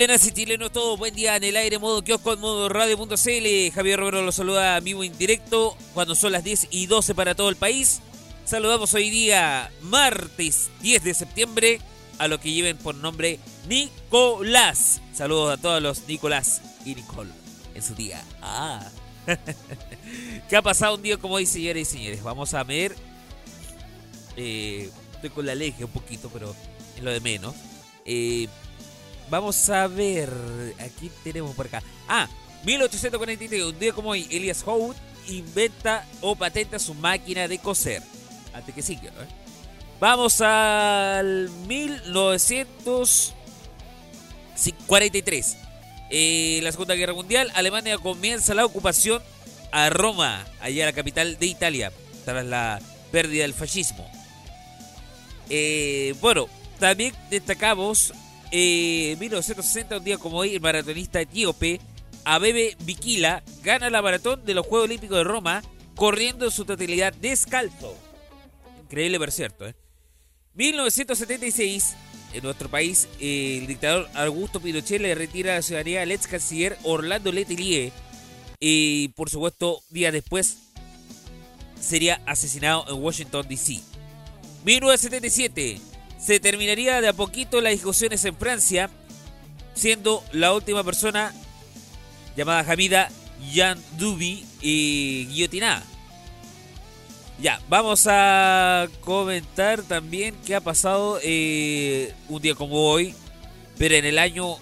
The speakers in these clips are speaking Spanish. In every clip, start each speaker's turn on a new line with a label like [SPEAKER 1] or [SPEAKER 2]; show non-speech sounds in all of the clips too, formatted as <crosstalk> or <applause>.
[SPEAKER 1] Chilenas y chilenos todos. Buen día en el aire, modo kiosco, modo radio.cl. Javier Romero los saluda a vivo en directo cuando son las 10 y 12 para todo el país. Saludamos hoy día, martes 10 de septiembre, a los que lleven por nombre Nicolás. Saludos a todos los Nicolás y Nicole en su día. Ah. <laughs> ¿Qué ha pasado un día como hoy, señores y señores? Vamos a ver. Eh, estoy con la alergia un poquito, pero es lo de menos. Eh, vamos a ver. Aquí tenemos por acá. Ah, 1843, un día como hoy, Elias Howe inventa o patenta su máquina de coser. Antes que siga, ¿no? Vamos al 1943. Eh, la Segunda Guerra Mundial, Alemania comienza la ocupación a Roma, allá la capital de Italia, tras la pérdida del fascismo. Eh, bueno, también destacamos eh, en 1960, un día como hoy, el maratonista etíope Abebe Bikila gana la maratón de los Juegos Olímpicos de Roma corriendo en su totalidad descalzo. Increíble, por cierto. ¿eh? 1976, en nuestro país, eh, el dictador Augusto Pinochet le retira la ciudadanía al ex canciller Orlando Letelier. Y por supuesto, días después sería asesinado en Washington, D.C. 1977 se terminaría de a poquito las discusiones en Francia, siendo la última persona llamada Hamida Jean Duby y guillotinada. Ya, vamos a comentar también qué ha pasado eh, un día como hoy, pero en el año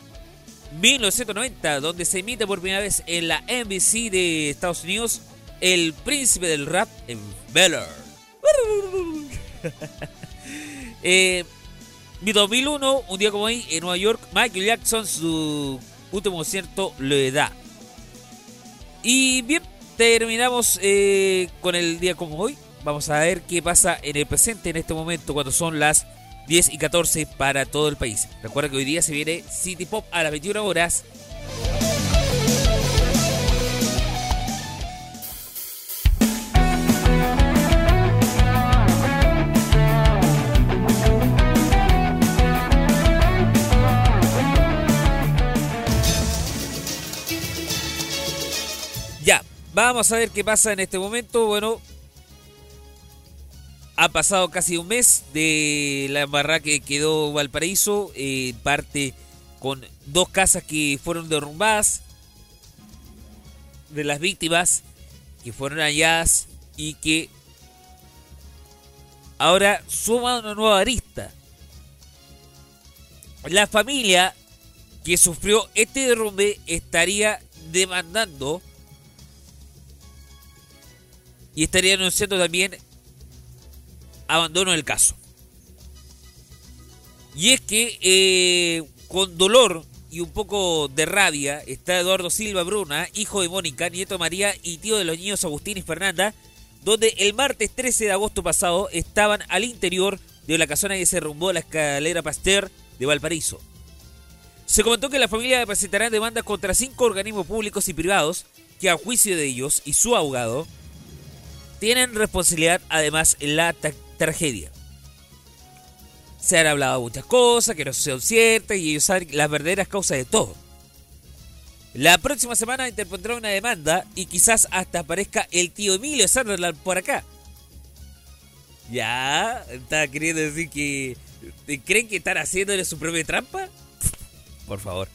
[SPEAKER 1] 1990, donde se emite por primera vez en la NBC de Estados Unidos El Príncipe del Rap en Bel <laughs> eh, 2001, un día como hoy, en Nueva York, Michael Jackson, su último concierto lo da. Y bien, terminamos eh, con el día como hoy. Vamos a ver qué pasa en el presente en este momento cuando son las 10 y 14 para todo el país. Recuerda que hoy día se viene City Pop a las 21 horas. Vamos a ver qué pasa en este momento. Bueno, ha pasado casi un mes de la embarrada que quedó Valparaíso, eh, parte con dos casas que fueron derrumbadas, de las víctimas que fueron halladas y que ahora suma una nueva arista. La familia que sufrió este derrumbe estaría demandando y estaría anunciando también abandono del caso. Y es que eh, con dolor y un poco de rabia está Eduardo Silva Bruna, hijo de Mónica, nieto María y tío de los niños Agustín y Fernanda, donde el martes 13 de agosto pasado estaban al interior de la casona que se derrumbó la escalera Pasteur de Valparaíso. Se comentó que la familia presentará demandas contra cinco organismos públicos y privados que a juicio de ellos y su abogado tienen responsabilidad además en la tragedia. Se han hablado muchas cosas que no son ciertas y ellos saben las verdaderas causas de todo. La próxima semana interpondrá una demanda y quizás hasta aparezca el tío Emilio Sunderland por acá. Ya, está queriendo decir que... ¿Creen que están haciéndole su propia trampa? Por favor.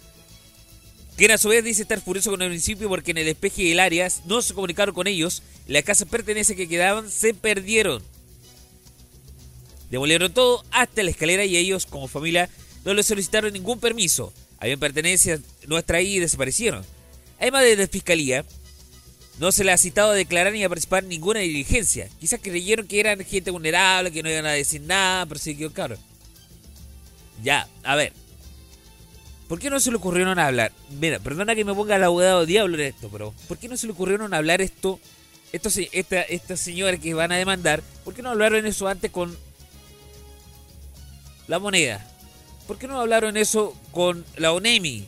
[SPEAKER 1] Quien a su vez dice estar furioso con el municipio porque en el despeje del Arias no se comunicaron con ellos. Las casas pertenece que quedaban se perdieron. Demolieron todo hasta la escalera y ellos, como familia, no les solicitaron ningún permiso. Habían pertenencias nuestras ahí y desaparecieron. Además de la fiscalía, no se le ha citado a declarar ni a participar en ninguna diligencia. Quizás creyeron que eran gente vulnerable, que no iban a decir nada, pero se claro. Ya, a ver. ¿Por qué no se le ocurrieron hablar? Mira, perdona que me ponga el abogado diablo en esto, pero ¿por qué no se le ocurrieron hablar esto? esto esta, esta señora que van a demandar, ¿por qué no hablaron eso antes con la moneda? ¿Por qué no hablaron eso con la ONEMI?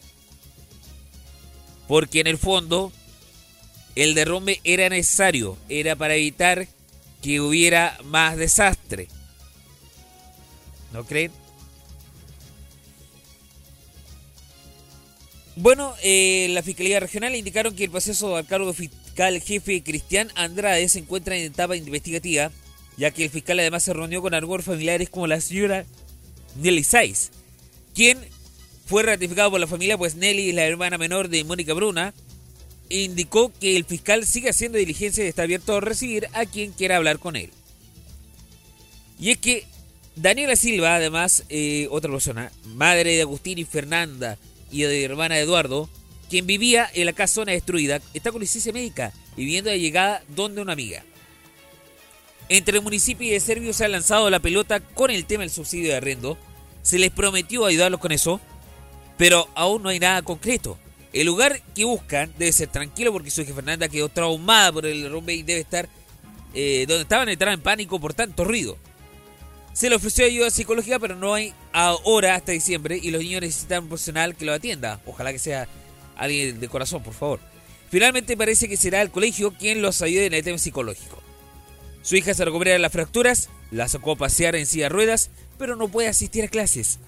[SPEAKER 1] Porque en el fondo el derrumbe era necesario, era para evitar que hubiera más desastre. ¿No creen? Bueno, eh, la Fiscalía Regional indicaron que el proceso al cargo fiscal jefe Cristian Andrade se encuentra en etapa investigativa, ya que el fiscal además se reunió con algunos familiares como la señora Nelly Saiz, quien fue ratificado por la familia, pues Nelly es la hermana menor de Mónica Bruna, indicó que el fiscal sigue haciendo diligencia y está abierto a recibir a quien quiera hablar con él. Y es que Daniela Silva, además, eh, otra persona, madre de Agustín y Fernanda y de hermana Eduardo, quien vivía en la casa zona destruida, está con licencia médica, viviendo de llegada donde una amiga. Entre el municipio y el Servio se ha lanzado la pelota con el tema del subsidio de arrendo. Se les prometió ayudarlos con eso, pero aún no hay nada concreto. El lugar que buscan debe ser tranquilo porque su hija Fernanda quedó traumada por el derrumbe y debe estar eh, donde estaban entrada en pánico por tanto ruido. Se le ofreció ayuda psicológica, pero no hay ahora hasta diciembre y los niños necesitan un profesional que lo atienda. Ojalá que sea alguien de corazón, por favor. Finalmente parece que será el colegio quien los ayude en el tema psicológico. Su hija se recupera de las fracturas, la sacó a pasear en silla de ruedas, pero no puede asistir a clases.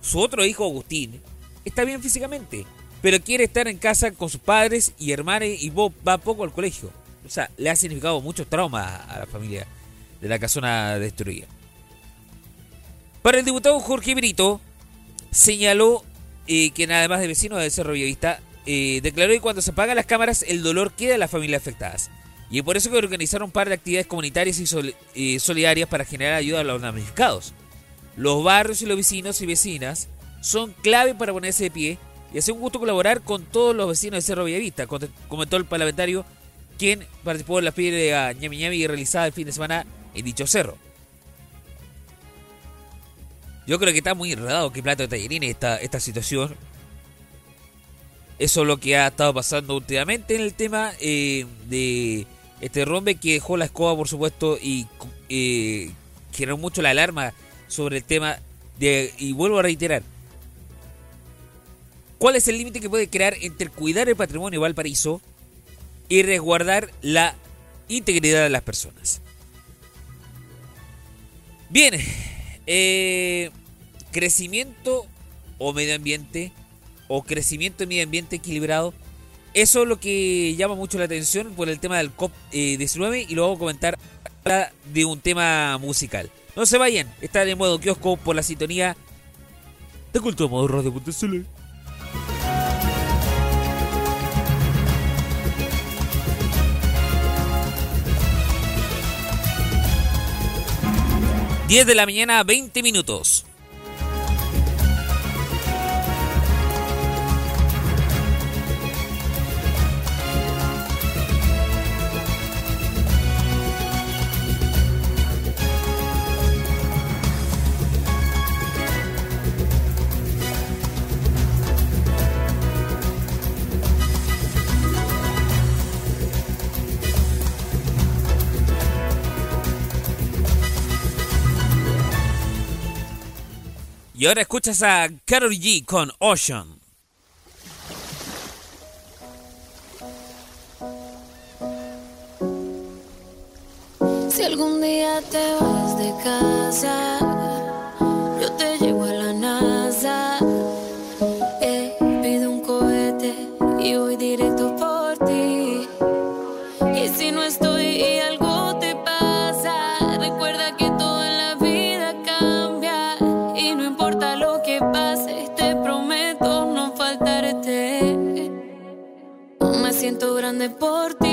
[SPEAKER 1] Su otro hijo, Agustín, está bien físicamente, pero quiere estar en casa con sus padres y hermanos y va poco al colegio. O sea, le ha significado mucho trauma a la familia de la casona destruida. Para el diputado Jorge Brito, señaló eh, que además de vecino de Cerro Villavista, eh, declaró que cuando se apagan las cámaras el dolor queda en las familias afectadas. Y es por eso que organizaron un par de actividades comunitarias y eh, solidarias para generar ayuda a los damnificados. Los barrios y los vecinos y vecinas son clave para ponerse de pie y hace un gusto colaborar con todos los vecinos de Cerro Villavista, comentó el parlamentario quien participó en la feria Ñami Ñami realizada el fin de semana en dicho cerro. Yo creo que está muy enredado que Plato de Tallerines esta, esta situación. Eso es lo que ha estado pasando últimamente en el tema eh, de este rombe que dejó la escoba, por supuesto, y eh, generó mucho la alarma sobre el tema de, y vuelvo a reiterar, ¿Cuál es el límite que puede crear entre cuidar el patrimonio Valparaíso y resguardar la integridad de las personas? Bien, eh, crecimiento o medio ambiente o crecimiento y medio ambiente equilibrado. Eso es lo que llama mucho la atención por el tema del COP19 eh, y a comentar de un tema musical. No se vayan, está de modo kiosco por la sintonía de Cultura Modo Radio.cl. 10 de la mañana, 20 minutos. Ahora escuchas a Carol G con Ocean.
[SPEAKER 2] Si algún día te vas de casa, yo te llevo a la NASA. Eh, pido un cohete y voy directo siento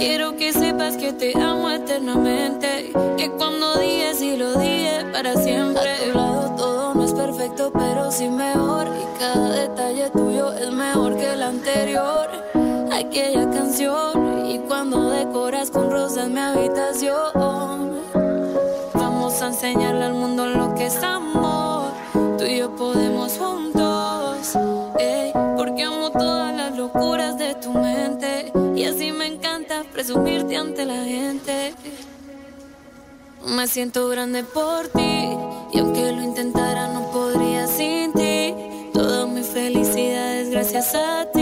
[SPEAKER 2] Quiero que sepas que te amo eternamente. Que cuando digas y lo dije para siempre. A tu lado todo no es perfecto, pero sí mejor. Y cada detalle tuyo es mejor que el anterior. Aquella canción. Y cuando decoras con rosas mi habitación. Vamos a enseñarle al mundo lo que es ante la gente. Me siento grande por ti. Y aunque lo intentara, no podría sin ti. Toda mi felicidad es gracias a ti.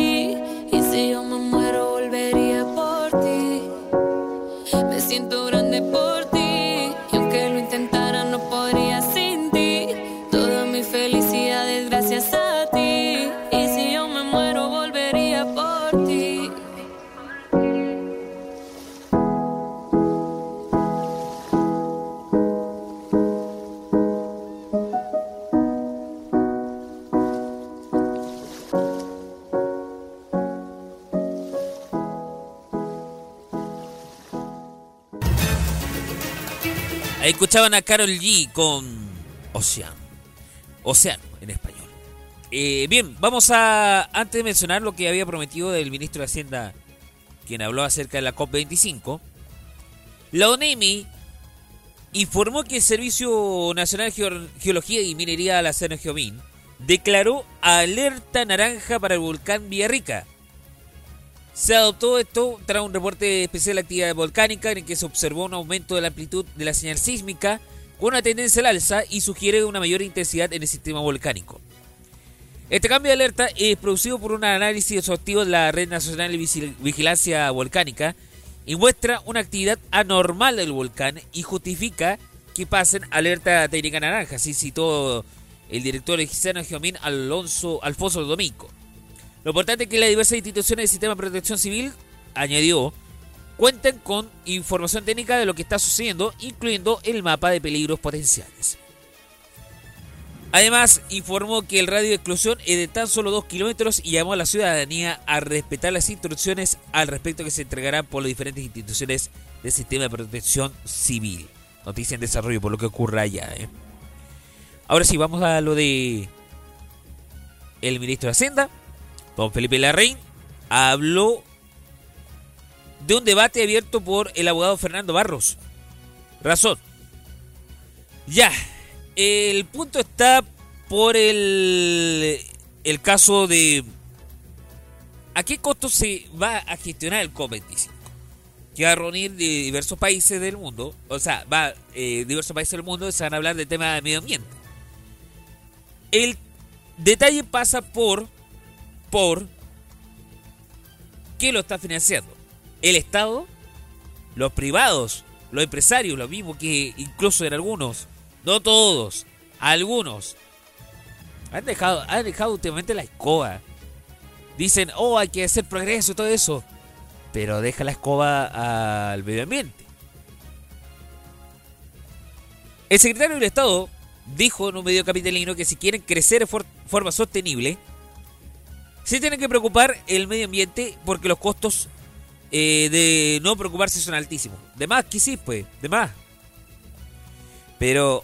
[SPEAKER 1] Escuchaban a Carol G con Océano. Océano en español. Eh, bien, vamos a, antes de mencionar lo que había prometido del ministro de Hacienda, quien habló acerca de la COP25, la ONEMI informó que el Servicio Nacional de Geología y Minería de la Geomín declaró alerta naranja para el volcán Villarrica se adoptó esto tras un reporte especial de actividad volcánica en el que se observó un aumento de la amplitud de la señal sísmica con una tendencia al alza y sugiere una mayor intensidad en el sistema volcánico. Este cambio de alerta es producido por un análisis exhaustivo de la Red Nacional de Vigilancia Volcánica y muestra una actividad anormal del volcán y justifica que pasen alerta técnica naranja, así citó el director de Geomín Alonso Alfonso Domingo. Lo importante es que las diversas instituciones del sistema de protección civil, añadió, cuenten con información técnica de lo que está sucediendo, incluyendo el mapa de peligros potenciales. Además, informó que el radio de exclusión es de tan solo 2 kilómetros y llamó a la ciudadanía a respetar las instrucciones al respecto que se entregarán por las diferentes instituciones del sistema de protección civil. Noticia en desarrollo por lo que ocurra allá. ¿eh? Ahora sí, vamos a lo de el ministro de Hacienda, Don Felipe Larraín habló de un debate abierto por el abogado Fernando Barros. Razón. Ya, el punto está por el, el caso de a qué costo se va a gestionar el COP25. Que va a reunir de diversos países del mundo, o sea, va eh, diversos países del mundo se van a hablar del tema de medio ambiente. El detalle pasa por por ¿qué lo está financiando? ¿El Estado? ¿Los privados? ¿Los empresarios? Lo mismo que incluso en algunos, no todos, algunos. Han dejado, han dejado últimamente la escoba. Dicen, oh, hay que hacer progreso y todo eso. Pero deja la escoba al medio ambiente. El secretario del Estado dijo en un medio capitalino que si quieren crecer de forma sostenible, se tiene que preocupar el medio ambiente porque los costos eh, de no preocuparse son altísimos. De más que sí, pues, de más. Pero,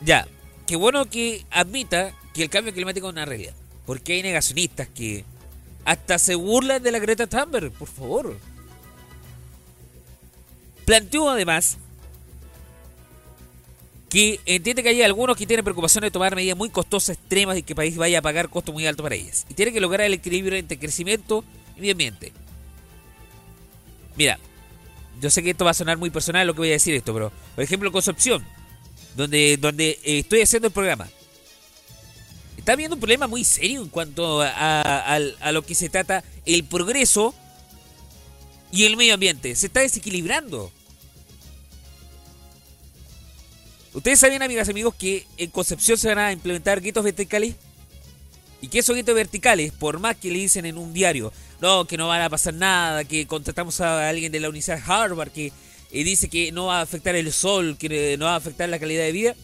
[SPEAKER 1] ya, qué bueno que admita que el cambio climático es una realidad. Porque hay negacionistas que hasta se burlan de la Greta Thunberg, por favor. Planteó además que entiende que hay algunos que tienen preocupación de tomar medidas muy costosas, extremas y que el país vaya a pagar costos muy altos para ellas. Y tiene que lograr el equilibrio entre crecimiento y medio ambiente. Mira, yo sé que esto va a sonar muy personal lo que voy a decir esto, pero por ejemplo Concepción, donde, donde eh, estoy haciendo el programa, está viendo un problema muy serio en cuanto a, a lo que se trata el progreso y el medio ambiente. Se está desequilibrando. ¿Ustedes sabían, amigas y amigos, que en Concepción se van a implementar guetos verticales? Y que esos guetos verticales, por más que le dicen en un diario, no, que no van a pasar nada, que contratamos a alguien de la Universidad Harvard que eh, dice que no va a afectar el sol, que no va a afectar la calidad de vida,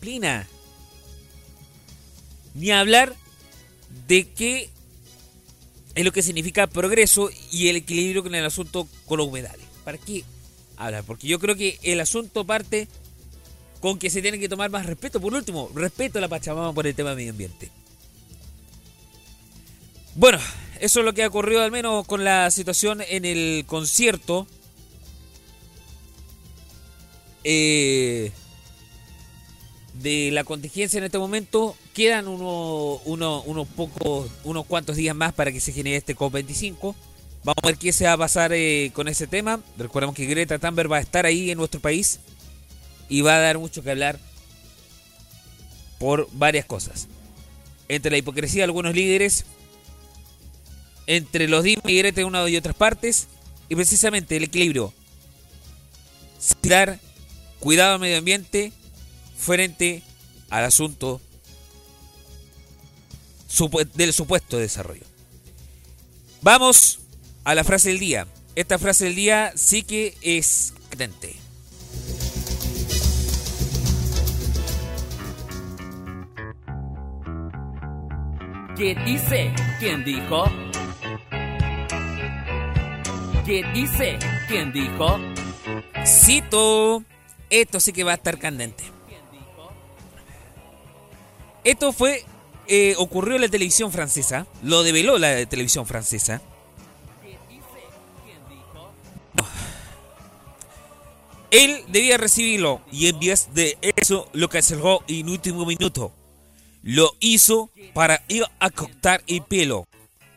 [SPEAKER 1] plina. Ni hablar de que es lo que significa progreso y el equilibrio con el asunto con los humedales. ¿Para qué hablar? Porque yo creo que el asunto parte con que se tiene que tomar más respeto. Por último, respeto a la Pachamama por el tema medio ambiente. Bueno, eso es lo que ha ocurrido al menos con la situación en el concierto. Eh, de la contingencia en este momento. Quedan uno, unos pocos, unos cuantos días más para que se genere este COP25. Vamos a ver qué se va a pasar eh, con ese tema. Recordemos que Greta Thunberg va a estar ahí en nuestro país y va a dar mucho que hablar por varias cosas. Entre la hipocresía de algunos líderes, entre los dimes de una y otras partes, y precisamente el equilibrio. Cuidado al medio ambiente frente al asunto del supuesto desarrollo. Vamos a la frase del día. Esta frase del día sí que es credente.
[SPEAKER 3] ¿Qué dice? ¿Quién dijo? ¿Qué dice? ¿Quién dijo?
[SPEAKER 1] Cito. Esto sí que va a estar candente. Esto fue. Eh, ocurrió en la televisión francesa. Lo develó la televisión francesa. Él debía recibirlo y en vez de eso lo canceló en último minuto. Lo hizo para ir a cortar el pelo.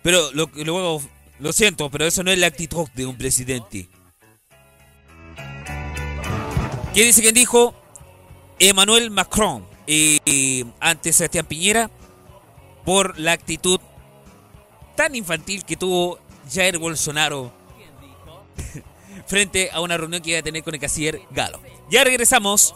[SPEAKER 1] Pero lo, luego, lo siento, pero eso no es la actitud de un presidente. ¿Qué dice quien dijo? Emmanuel Macron eh, ante Sebastián Piñera por la actitud tan infantil que tuvo Jair Bolsonaro <laughs> frente a una reunión que iba a tener con el canciller Galo. Ya regresamos.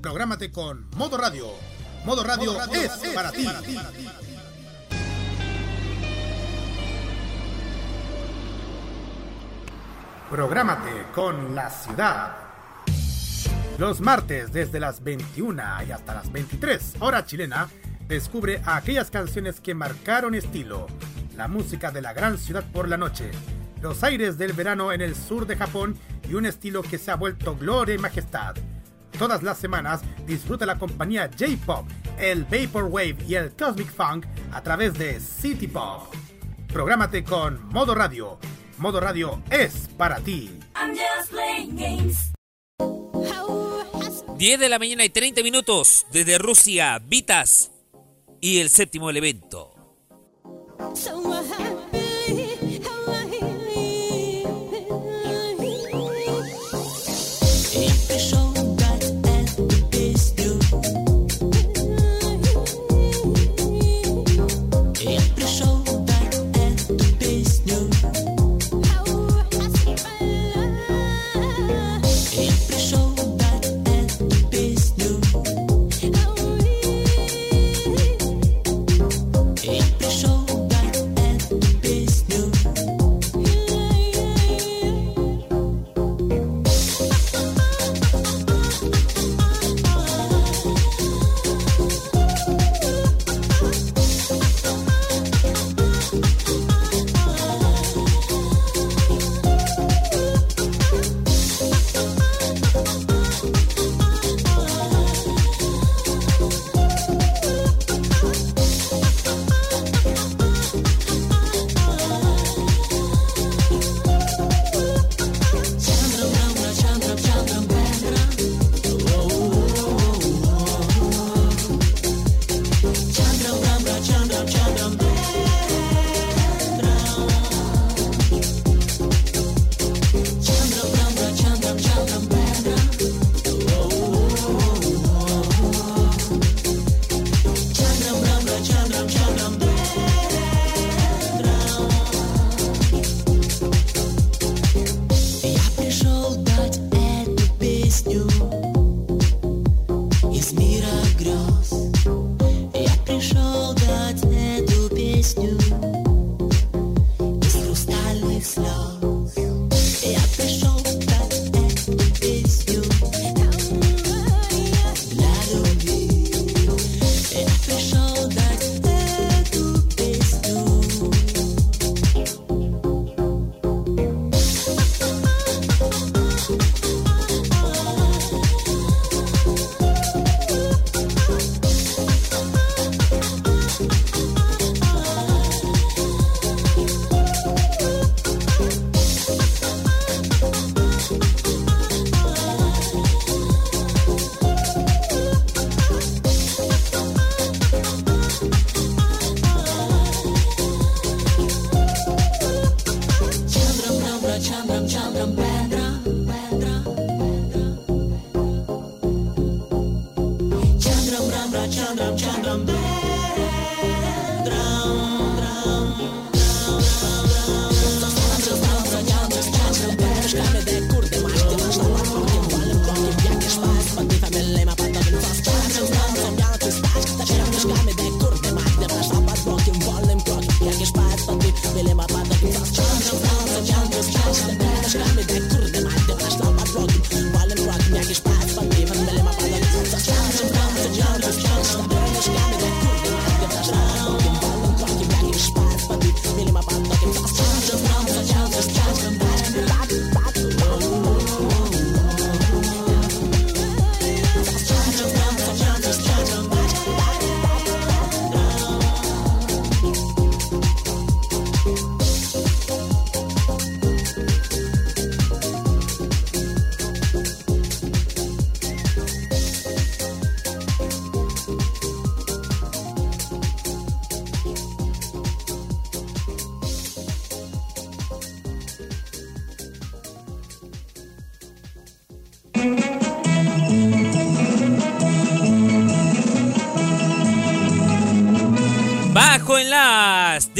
[SPEAKER 4] Prográmate con Modo Radio. Modo Radio, es, para ti. Prográmate con la ciudad. Los martes desde las 21 y hasta las 23 hora chilena, descubre aquellas canciones que marcaron estilo, la música de la gran ciudad por la noche, los aires del verano en el sur de Japón y un estilo que se ha vuelto gloria y majestad. Todas las semanas disfruta la compañía J-Pop, el Vaporwave y el Cosmic Funk a través de City Pop. Prográmate con Modo Radio Modo Radio es para ti.
[SPEAKER 1] 10 de la mañana y 30 minutos desde Rusia, Vitas y el séptimo elemento. Bajo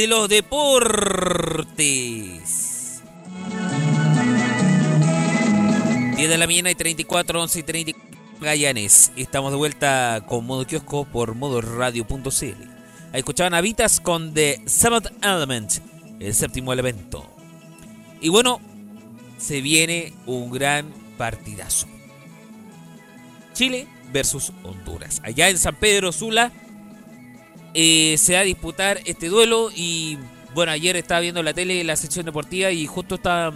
[SPEAKER 1] de los deportes. 10 de la mañana y 34, 11 y 30 Gallanes. Estamos de vuelta con Modo Kiosco por modoradio.cl. Ahí escuchaban Habitas con The Seventh Element, el séptimo elemento. Y bueno, se viene un gran partidazo. Chile versus Honduras. Allá en San Pedro Sula eh, se va a disputar este duelo y bueno, ayer estaba viendo la tele la sección deportiva y justo estaba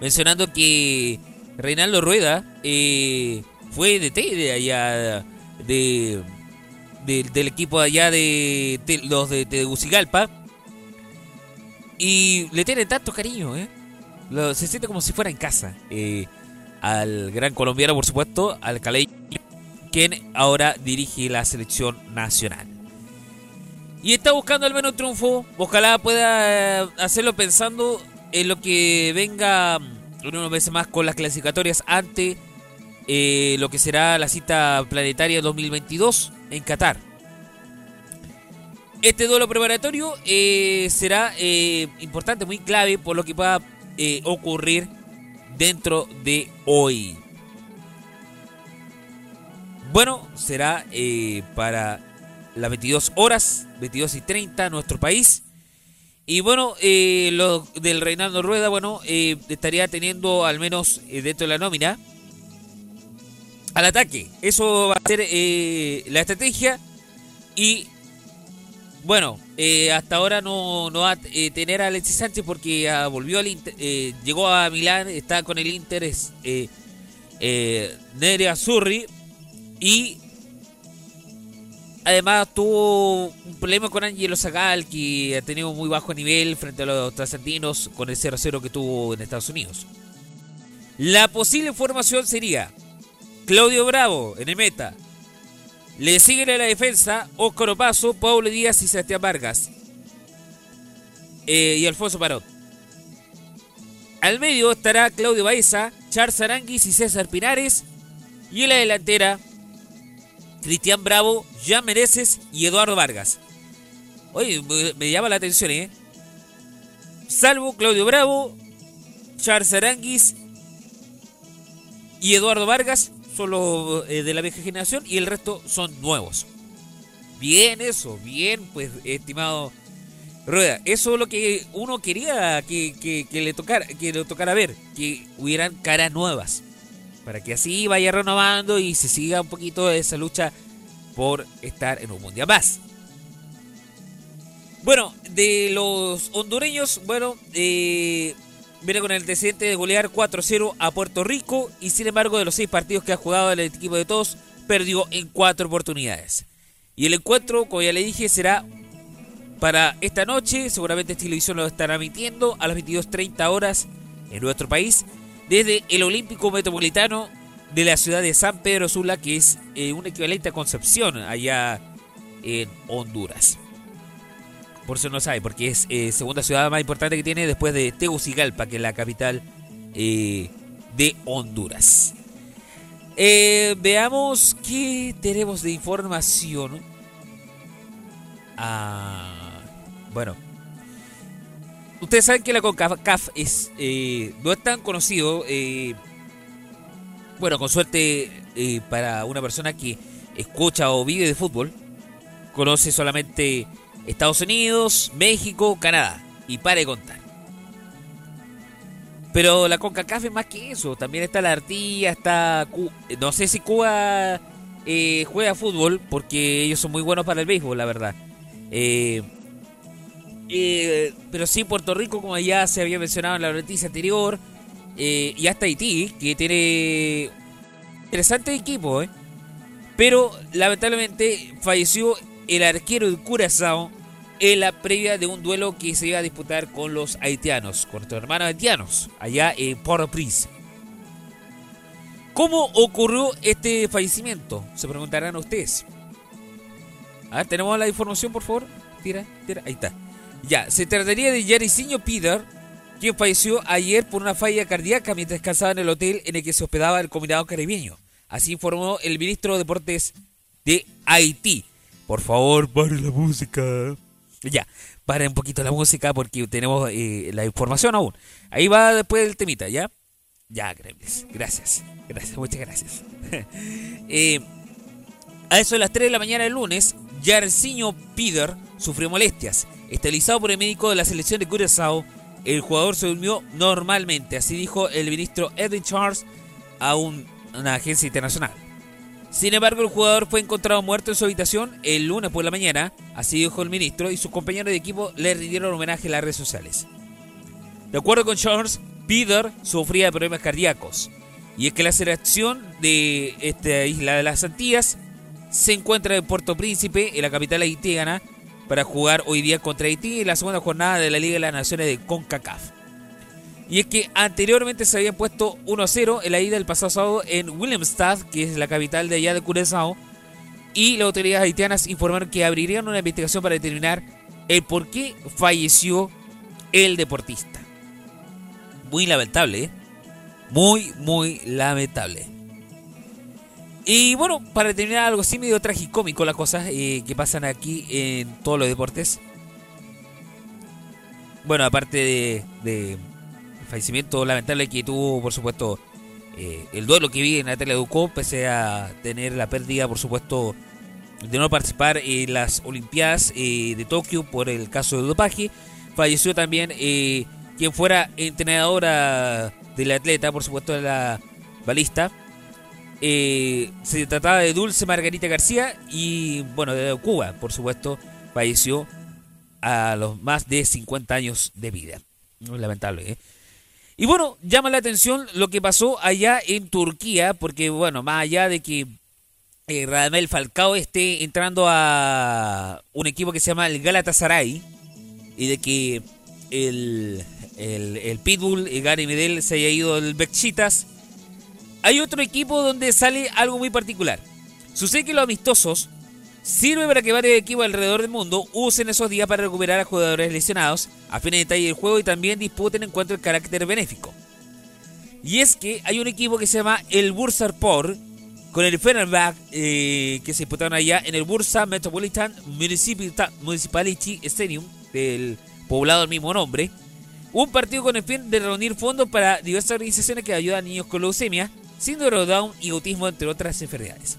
[SPEAKER 1] mencionando que Reinaldo Rueda eh, fue de allá de, de- del equipo allá de, de los de Tegucigalpa y le tiene tanto cariño, ¿eh? Lo- se siente como si fuera en casa. eh, al gran colombiano, por supuesto, al Caley, quien ahora dirige la selección nacional. Y está buscando al menos un triunfo. Ojalá pueda eh, hacerlo pensando en lo que venga mm, unos meses más con las clasificatorias ante eh, lo que será la cita planetaria 2022 en Qatar. Este duelo preparatorio eh, será importante, muy clave por lo que pueda ocurrir dentro de hoy. Bueno, será eh, para las 22 horas, 22 y 30, nuestro país. Y bueno, eh, lo del Reinaldo Rueda, bueno, eh, estaría teniendo al menos eh, dentro de la nómina al ataque. Eso va a ser eh, la estrategia. Y bueno, eh, hasta ahora no, no va a tener a Alexis Sánchez porque ah, volvió al Inter, llegó a Milán, está con el Inter, es Nerea Zurri y además tuvo un problema con Angelo Zagal que ha tenido muy bajo nivel frente a los trascendinos con el 0-0 que tuvo en Estados Unidos. La posible formación sería Claudio Bravo en el meta, le siguen en la defensa Óscar Opaso, Pablo Díaz y Sebastián Vargas. Eh, y Alfonso Parot. Al medio estará Claudio Baeza, Charles Aranguis y César Pinares. Y en la delantera, Cristian Bravo, Jan Mereces y Eduardo Vargas. Oye, me, me llama la atención, ¿eh? Salvo Claudio Bravo, Charles Aranguis y Eduardo Vargas son los eh, de la vieja generación y el resto son nuevos. Bien eso, bien pues estimado Rueda. Eso es lo que uno quería que, que- que le tocara, que le tocara ver, que hubieran caras nuevas. Para que así vaya renovando y se siga un poquito esa lucha por estar en un mundial más. Bueno, de los hondureños, bueno, eh, viene con el antecedente de golear 4-0 a Puerto Rico y sin embargo de los seis partidos que ha jugado el equipo de todos, perdió en cuatro oportunidades. Y el encuentro, como ya le dije, será para esta noche, seguramente Televisión lo estará emitiendo a las 22.30 horas en nuestro país, desde el Olímpico Metropolitano de la ciudad de San Pedro Sula, que es eh, un equivalente a Concepción allá en Honduras. Por eso no sabe, porque es eh, segunda ciudad más importante que tiene después de Tegucigalpa, que es la capital eh, de Honduras. Eh, veamos qué tenemos de información. Ah, bueno, ustedes saben que la CONCACAF es, eh, no es tan conocido. eh, bueno, con suerte eh, para una persona que escucha o vive de fútbol, conoce solamente Estados Unidos, México, Canadá. y pare de contar. Pero la CONCACAF es más que eso. También está la Artilla, está... No sé si Cuba eh, juega fútbol, porque ellos son muy buenos para el béisbol, la verdad. Eh, pero sí, Puerto Rico, como ya se había mencionado en la noticia anterior, y hasta Haití, que tiene interesante equipo, Pero lamentablemente falleció el arquero de Curazao en la previa de un duelo que se iba a disputar con los haitianos, con nuestros hermanos haitianos, allá en Port-au-Prince. ¿Cómo ocurrió este fallecimiento? Se preguntarán ustedes. A tenemos la información, por favor. Tira, tira, ahí está. Ya, se trataría de Yariciño Peter, quien falleció ayer por una falla cardíaca mientras descansaba en el hotel en el que se hospedaba el combinado caribeño. Así informó el ministro de Deportes de Haití. Por favor, pare la música. Ya, pare un poquito la música porque tenemos eh, la información aún. Ahí va después el temita, ¿ya? Ya. Gracias. Gracias, muchas gracias. <laughs> Eh, a eso de las 3 de la mañana del lunes, Yarciño Pider sufrió molestias. Estabilizado por el médico de la selección de Curazao, el jugador se durmió normalmente, así dijo el ministro Edwin Charles a una agencia internacional. Sin embargo, el jugador fue encontrado muerto en su habitación el lunes por la mañana, así dijo el ministro, y sus compañeros de equipo le rindieron homenaje en las redes sociales. De acuerdo con Charles, Peter sufría de problemas cardíacos. Y es que la selección de esta isla de las Antillas se encuentra en Puerto Príncipe, en la capital haitiana, para jugar hoy día contra Haití en la segunda jornada de la Liga de las Naciones de CONCACAF. Y es que anteriormente se habían puesto 1-0 en la ida del pasado sábado en Williamstad, que es la capital de allá de Curazao. Y las autoridades haitianas informaron que abrirían una investigación para determinar el por qué falleció el deportista. Muy lamentable, ¿eh? Muy, muy lamentable. Y bueno, para terminar algo así medio tragicómico las cosas eh, que pasan aquí en todos los deportes. Bueno, aparte de fallecimiento lamentable que tuvo, por supuesto, eh, el duelo que vi en Natalia Ducó, pese a tener la pérdida, por supuesto, de no participar en las Olimpiadas eh, de Tokio por el caso de dopaje. Falleció también eh, quien fuera entrenadora del atleta, por supuesto, de la balista. Se trataba de Dulce Margarita García y, bueno, de Cuba, por supuesto, falleció a los más de 50 años de vida. Lamentable, ¿eh? Y bueno, llama la atención lo que pasó allá en Turquía, porque bueno, más allá de que eh, Radamel Falcao esté entrando a un equipo que se llama el Galatasaray, y de que el, el, Pitbull, y Gary Medel, se haya ido del Bexitas, hay otro equipo donde sale algo muy particular. Sucede que los amistosos sirve para que varios equipos alrededor del mundo usen esos días para recuperar a jugadores lesionados, a fin de detalle el juego y también disputen en cuanto al carácter benéfico. Y es que hay un equipo que se llama el Bursaspor con el Fenerbahce eh, que se disputaron allá en el Bursa Metropolitan Municipality Stadium del poblado del mismo nombre. Un partido con el fin de reunir fondos para diversas organizaciones que ayudan a niños con leucemia, síndrome de Down y autismo, entre otras enfermedades.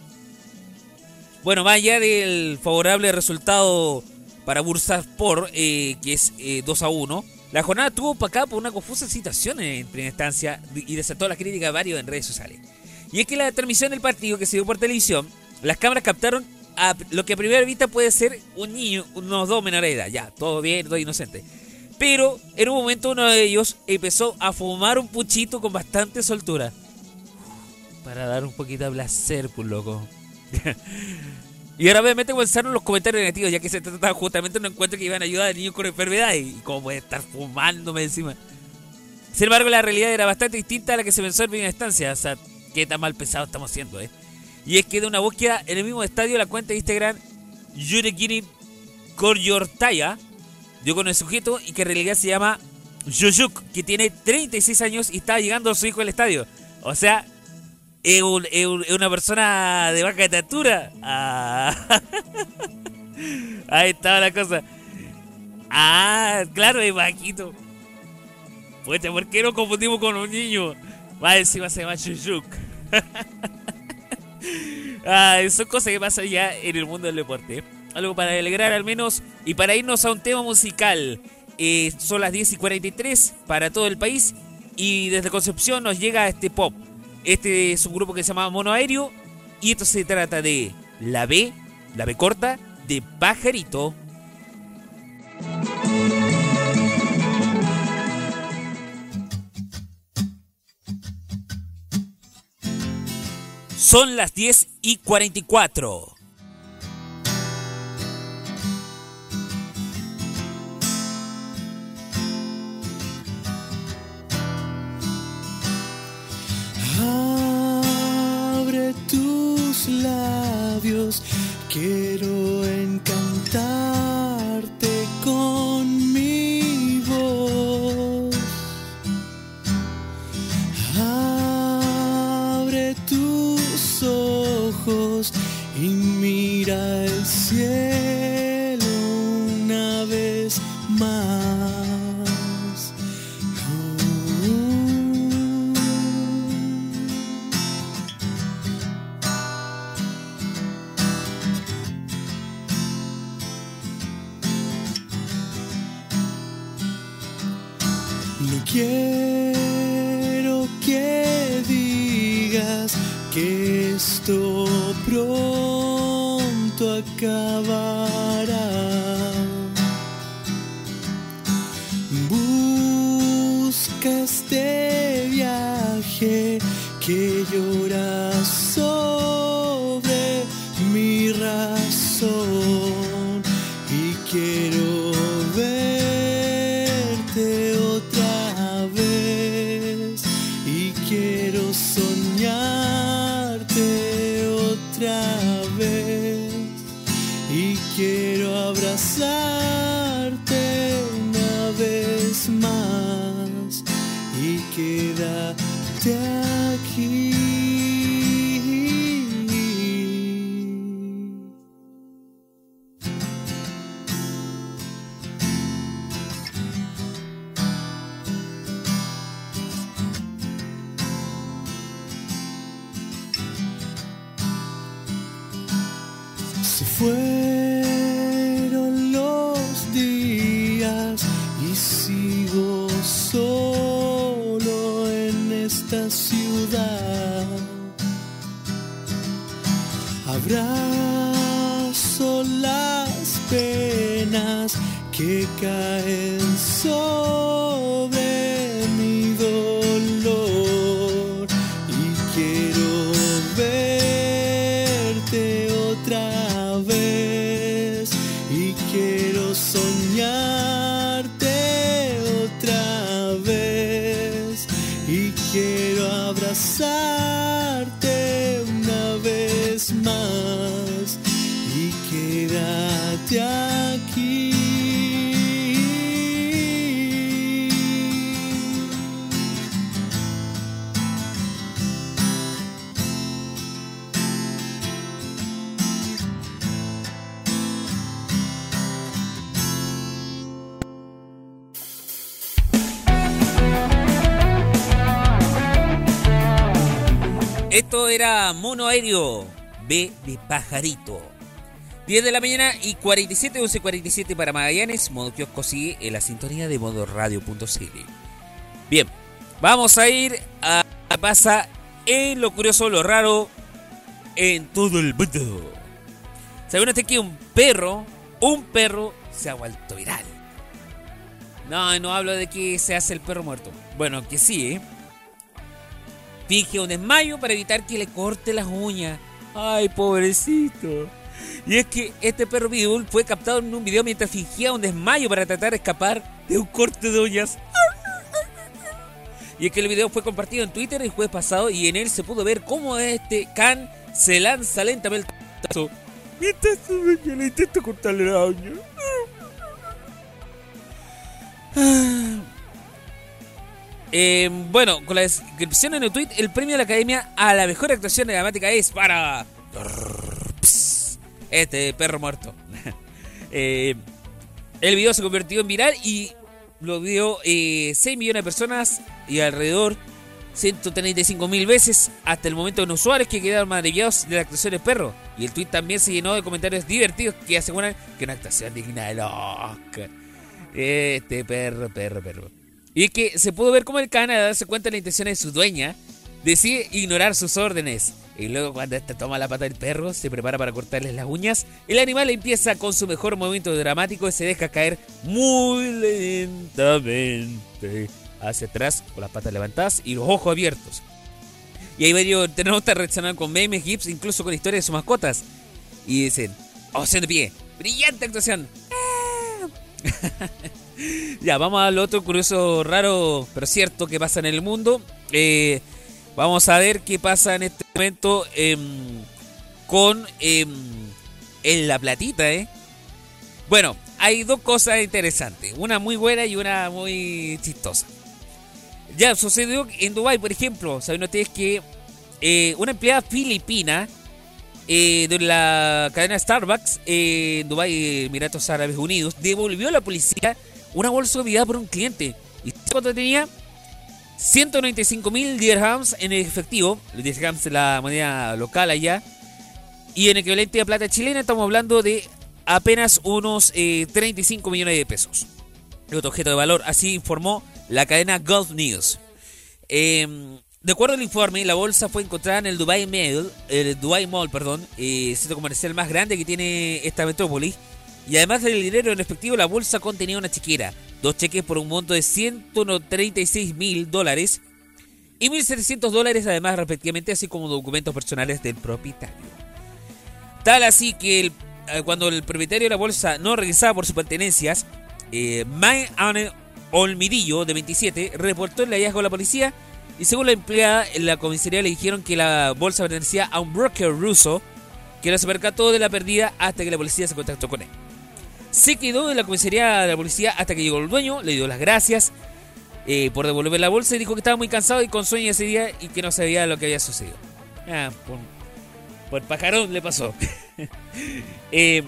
[SPEAKER 1] Bueno, más allá del favorable resultado para Bursaspor, eh, que es 2 eh, a 1, la jornada tuvo acá por una confusa situación en primera instancia y desató la crítica de varios en redes sociales. Y es que la transmisión del partido que se dio por televisión, las cámaras captaron a lo que a primera vista puede ser un niño, unos dos menores de edad, ya, todo bien, todo inocente. Pero en un momento uno de ellos empezó a fumar un puchito con bastante soltura. Para dar un poquito de placer, pues, loco. <laughs> y ahora obviamente comenzaron los comentarios negativos, ya que se trataba justamente de un encuentro que iban a ayudar a niños con enfermedades. Y como puede estar fumándome encima. Sin embargo, la realidad era bastante distinta a la que se pensó en primera instancia. O sea, qué tan mal pensado estamos haciendo, ¿eh? Y es que de una búsqueda en el mismo estadio, la cuenta de Instagram Yurekini Koryortaya dio con el sujeto y que en realidad se llama Yuyuk, que tiene 36 años y está llegando a su hijo al estadio. O sea, es, una persona de baja estatura. Ah. <laughs> Ahí estaba la cosa. Ah, claro, es bajito. Pues, ¿por qué no confundimos con un niño? Más encima se llama Chuchuk. <laughs> ah, son cosas que pasan ya en el mundo del deporte. Algo para alegrar al menos y para irnos a un tema musical. eh, son las 10 y 43 para todo el país. Y desde Concepción nos llega este pop. Este es un grupo que se llama Mono Aéreo. Y esto se trata de la B, la B corta, de Pajarito. Son las 10 y 44.
[SPEAKER 5] Labios, quiero encantarte con mi voz. Abre tus ojos y mira el cielo No quiero que digas que esto pronto acabará.
[SPEAKER 1] Esto era Mono Aéreo, B de Pajarito. 10 de la mañana y 47, 11, 47 para Magallanes. Modo Kiosco sigue en la sintonía de modo radio.cl. Bien, vamos a ir a a pasa en lo curioso, lo raro en todo el mundo. ¿Saben usted que un perro, un perro se ha vuelto viral? No, no hablo de que se hace el perro muerto. Bueno, que sí, ¿eh? Finge un desmayo para evitar que le corte las uñas. Ay, pobrecito. Y es que este perro pitbull fue captado en un video mientras fingía un desmayo para tratar de escapar de un corte de uñas. Y es que el video fue compartido en Twitter el jueves pasado y en él se pudo ver cómo este can se lanza lentamente tazo. Mientras le intenta cortarle la uña. Eh, bueno, con la descripción en el tweet, el premio de la academia a la mejor actuación dramática es para. Este perro muerto. <laughs> Eh, el video se convirtió en viral y lo vio eh, 6 millones de personas y alrededor 135 mil veces hasta el momento en usuarios que quedaron maravillados de la actuación del perro. Y el tweet también se llenó de comentarios divertidos que aseguran que una actuación digna del Oscar. Este perro, perro, perro. Y que se pudo ver cómo el can, al darse cuenta de la intención de su dueña, decide ignorar sus órdenes. Y luego cuando esta toma la pata del perro, se prepara para cortarles las uñas, el animal empieza con su mejor movimiento dramático y se deja caer muy lentamente hacia atrás con las patas levantadas y los ojos abiertos. Y ahí varios internautas reaccionan con memes, gifs, incluso con historias de sus mascotas. Y dicen, oh, de pie, brillante actuación. <laughs> <laughs> ya, vamos al otro curioso, raro, pero cierto que pasa en el mundo. Eh, vamos a ver qué pasa en este momento em, con em, en la platita, ¿eh? Bueno, hay dos cosas interesantes. Una muy buena y una muy chistosa. Ya sucedió en Dubai, por ejemplo. Saben ustedes que eh, una empleada filipina eh, de la cadena Starbucks en Dubai, Emiratos Árabes Unidos, devolvió a la policía una bolsa olvidada por un cliente. ¿Y cuánto tenía? 195 mil dirhams en efectivo. Los dirhams es la moneda local allá. Y en equivalente a plata chilena estamos hablando de apenas unos 35 millones de pesos. Otro objeto de valor. Así informó la cadena Gulf News. Em, de acuerdo al informe, la bolsa fue encontrada en el Dubai Mall, el Dubai Mall, perdón, eh, centro comercial más grande que tiene esta metrópolis. Y además del dinero en efectivo, la bolsa contenía una chequera, dos cheques por un monto de 136 mil dólares y 1.700 dólares además respectivamente, así como documentos personales del propietario. Tal así que eh, cuando el propietario de la bolsa no regresaba por sus pertenencias, eh, Olmidillo, de 27, reportó el hallazgo a la policía y según la empleada en la comisaría le dijeron que la bolsa pertenecía a un broker ruso que no se percató de la pérdida hasta que la policía se contactó con él. Se quedó en la comisaría de la policía hasta que llegó el dueño, le dio las gracias eh, por devolver la bolsa y dijo que estaba muy cansado y con sueño ese día y que no sabía lo que había sucedido. Ah, por, pajarón le pasó. <laughs> eh,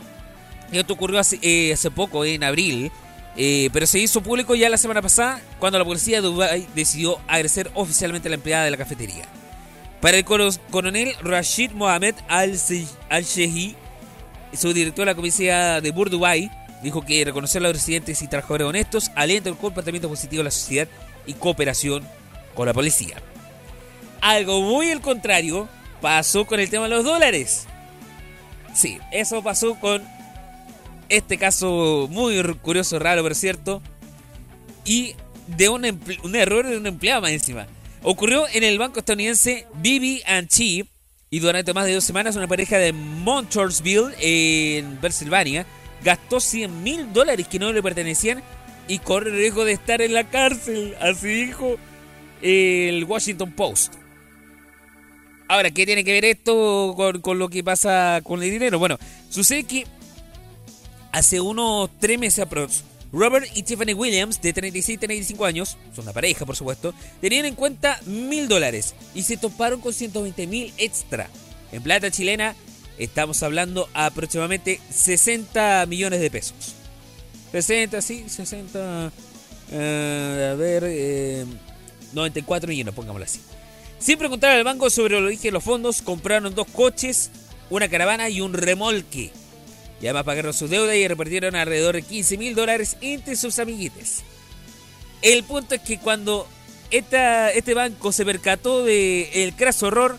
[SPEAKER 1] esto ocurrió hace, eh, hace poco, en abril. Eh, pero se hizo público ya la semana pasada cuando la policía de Dubái decidió agredir oficialmente a la empleada de la cafetería. Para el coronel Rashid Mohamed Al-Shehi, su director de la comisaría de Bur Dubai, dijo que reconocer a los residentes y trabajadores honestos alienta el comportamiento positivo de la sociedad y cooperación con la policía. Algo muy al contrario pasó con el tema de los dólares. Sí, eso pasó con este caso muy curioso, raro, pero cierto. Y de un, error de una empleada más encima. Ocurrió en el banco estadounidense BB Chi y durante más de dos semanas una pareja de Montoursville en Pensilvania gastó 100 mil dólares que no le pertenecían y corre el riesgo de estar en la cárcel. Así dijo el Washington Post. Ahora, ¿qué tiene que ver esto con, con lo que pasa con el dinero? Bueno, sucede que hace unos tres meses Robert y Tiffany Williams, de 36 y 35 años, son una pareja por supuesto, tenían en cuenta mil dólares y se toparon con 120 mil extra. En plata chilena estamos hablando aproximadamente 60 millones de pesos. 60, sí, 60... Eh, a ver... 94 eh, millones, pongámoslo así. Sin preguntar al banco sobre el origen de los fondos, compraron dos coches, una caravana y un remolque y además pagaron su deuda y repartieron alrededor de 15 mil dólares entre sus amiguites. El punto es que cuando esta, este banco se percató del el craso horror,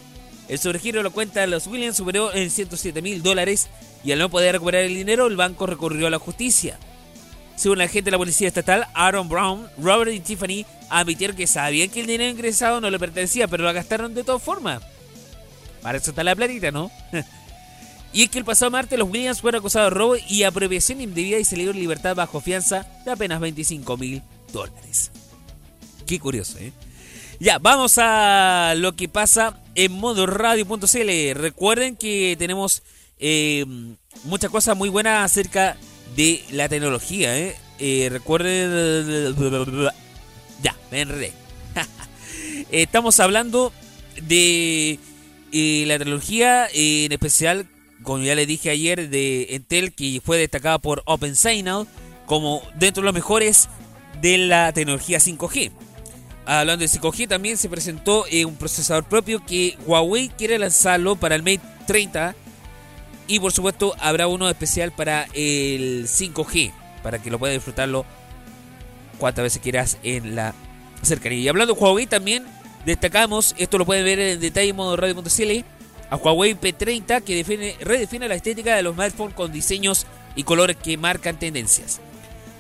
[SPEAKER 1] el sobregiro de la cuenta de los Williams superó en 107 mil dólares y al no poder recuperar el dinero, el banco recurrió a la justicia. Según la agente de la policía estatal, Aaron Brown, Robert y Tiffany admitieron que sabían que el dinero ingresado no le pertenecía, pero lo gastaron de todas formas. Para eso está la platita, ¿no? <laughs> Y es que el pasado martes los Williams fueron acusados de robo y apropiación indebida y salieron en libertad bajo fianza de apenas 25 mil dólares. Qué curioso, ¿eh? Ya, vamos a lo que pasa en modo radio.cl. Recuerden que tenemos eh, muchas cosas muy buenas acerca de la tecnología, ¿eh? eh recuerden... Ya, me enredé. <laughs> Estamos hablando de eh, la tecnología, en especial como ya le dije ayer, de Intel, que fue destacada por OpenSignal como dentro de los mejores de la tecnología 5G. Hablando de 5G, también se presentó eh, un procesador propio que Huawei quiere lanzarlo para el Mate 30. Y por supuesto, habrá uno especial para el 5G, para que lo pueda disfrutarlo cuantas veces quieras en la cercanía. Y hablando de Huawei también destacamos, esto lo pueden ver en detalle en modo radio.cl, a Huawei P30 que define, redefine la estética de los smartphones con diseños y colores que marcan tendencias.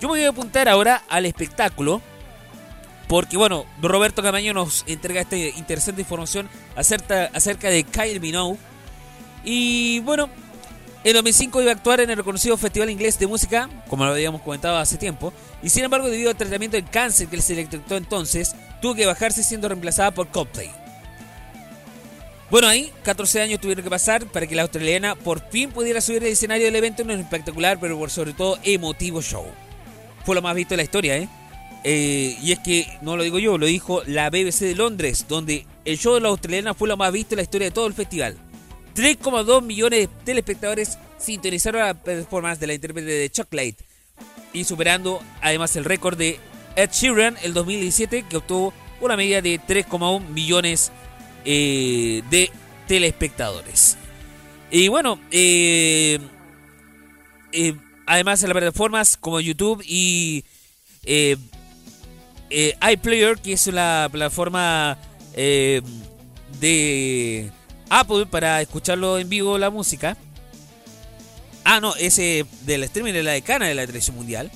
[SPEAKER 1] Yo me voy a apuntar ahora al espectáculo porque bueno, Roberto Camaño nos entrega esta interesante información acerca, de Kyle Minogue. Y bueno, en 2005 iba a actuar en el reconocido Festival Inglés de Música, como lo habíamos comentado hace tiempo, y sin embargo debido al tratamiento de cáncer que se le detectó entonces, tuvo que bajarse siendo reemplazada por Coldplay. Bueno, ahí 14 años tuvieron que pasar para que la australiana por fin pudiera subir al escenario del evento en un espectacular, pero por sobre todo emotivo show. Fue lo más visto de la historia, ¿eh? Eh, y es que, no lo digo yo, lo dijo la BBC de Londres, donde el show de la australiana fue lo más visto en la historia de todo el festival. 3,2 millones de telespectadores sintonizaron la performance de la intérprete de Chocolate y superando además el récord de Ed Sheeran el 2017 que obtuvo una media de 3,1 millones eh, de telespectadores. Y bueno, eh, además en las plataformas como YouTube y eh, iPlayer, que es la plataforma eh, de Apple para escucharlo en vivo la música. Ah, no, ese del streaming de la decana de la televisión mundial.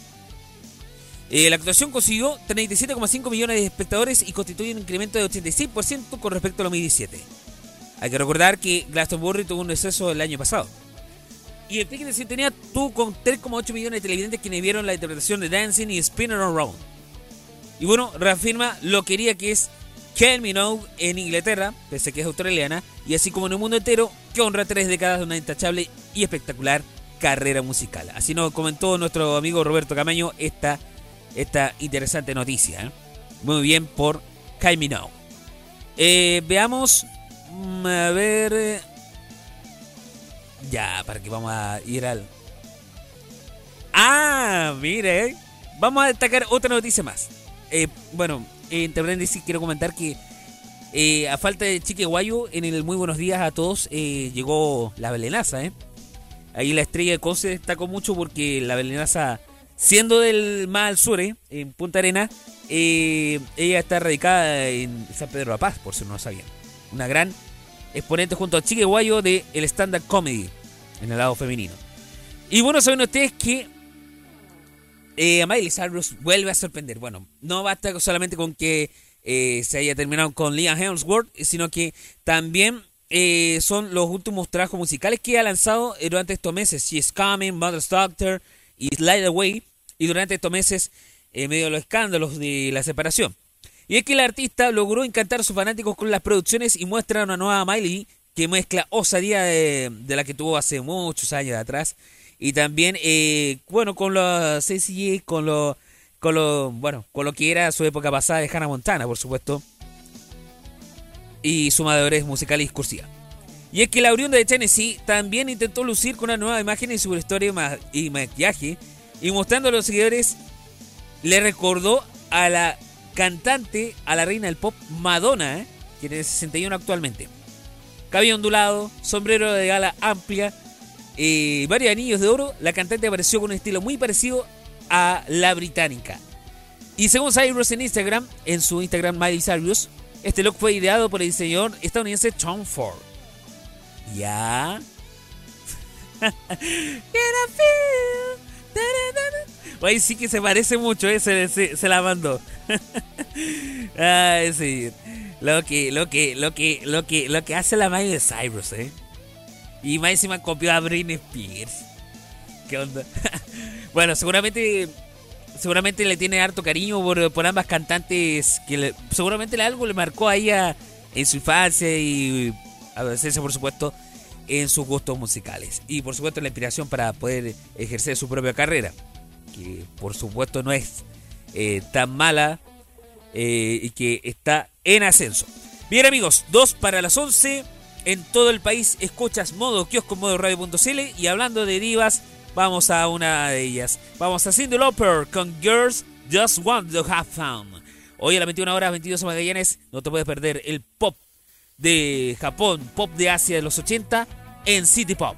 [SPEAKER 1] Eh, la actuación consiguió 37,5 millones de espectadores y constituye un incremento de 86% con respecto al 2017. Hay que recordar que Glastonbury tuvo un exceso el año pasado. Y el Pique de tenía tuvo con 3,8 millones de televidentes quienes vieron la interpretación de Dancing y Spinner Around. Y bueno, reafirma lo quería que es Ken Minogue en Inglaterra, pese a que es australiana, y así como en el mundo entero, que honra tres décadas de una intachable y espectacular carrera musical. Así nos comentó nuestro amigo Roberto Camaño esta, esta interesante noticia. ¿eh? Muy bien por Kylie Minogue. Eh, veamos, mm, a ver... Eh, ya, para que vamos a ir al... Ah, mire, vamos a destacar otra noticia más. Eh, bueno, entre sí quiero comentar que eh, a falta de Chique Guayo, en el Muy Buenos Días a todos eh, llegó la Belenaza, ¿eh? Ahí la estrella de Conce destacó mucho porque la Belenaza, siendo del más al sur, en Punta Arena, ella está radicada en San Pedro la Paz, por si no lo sabían. Una gran exponente junto a Chique Guayo de el stand-up comedy en el lado femenino. Y bueno, saben ustedes que eh, Miley Cyrus vuelve a sorprender. Bueno, no basta solamente con que eh, se haya terminado con Liam Hemsworth, sino que también eh, son los últimos trabajos musicales que ha lanzado eh, durante estos meses. She's Coming, Mother's Doctor y Slide Away. Y durante estos meses, en medio de los escándalos de la separación. Y es que el artista logró encantar a sus fanáticos con las producciones y muestra una nueva Miley que mezcla osadía de la que tuvo hace muchos años atrás y también, eh, bueno, con los CCG, con lo, con lo, bueno, con lo que era su época pasada de Hannah Montana, por supuesto. Y su madurez musical y discursiva. Y es que la oriunda de Tennessee también intentó lucir con una nueva imagen en su historia y maquillaje. Y mostrando a los seguidores, le recordó a la cantante, a la reina del pop, Madonna, ¿eh? que tiene 61 actualmente. Cabello ondulado, sombrero de gala amplia eh, varios anillos de oro, la cantante apareció con un estilo muy parecido a la británica. Y según Cyrus en Instagram, en su Instagram Miley Cyrus, este look fue ideado por el diseñador estadounidense Tom Ford. ¿Ya? <laughs> Oye, sí que se parece mucho, eh, se, la mandó. <laughs> Ay, sí. Lo que, lo que, lo que, lo que, lo que hace la Miley Cyrus, eh. Y más encima copió a Britney Spears. ¿Qué onda? <laughs> bueno, seguramente seguramente le tiene harto cariño por, ambas cantantes que seguramente algo le marcó a ella en su infancia y adolescencia, por supuesto, en sus gustos musicales. Y por supuesto la inspiración para poder ejercer su propia carrera, que por supuesto no es eh, tan mala eh, y que está en ascenso. Bien amigos, dos para las 11 en todo el país escuchas modo kiosco modo radio.cl y hablando de divas, vamos a una de ellas. Vamos a Cindy Lauper con Girls Just Want to Have Fun. Hoy a las 21 horas 22 Magallanes no te puedes perder el pop de Japón, pop de Asia de los 80 en City Pop.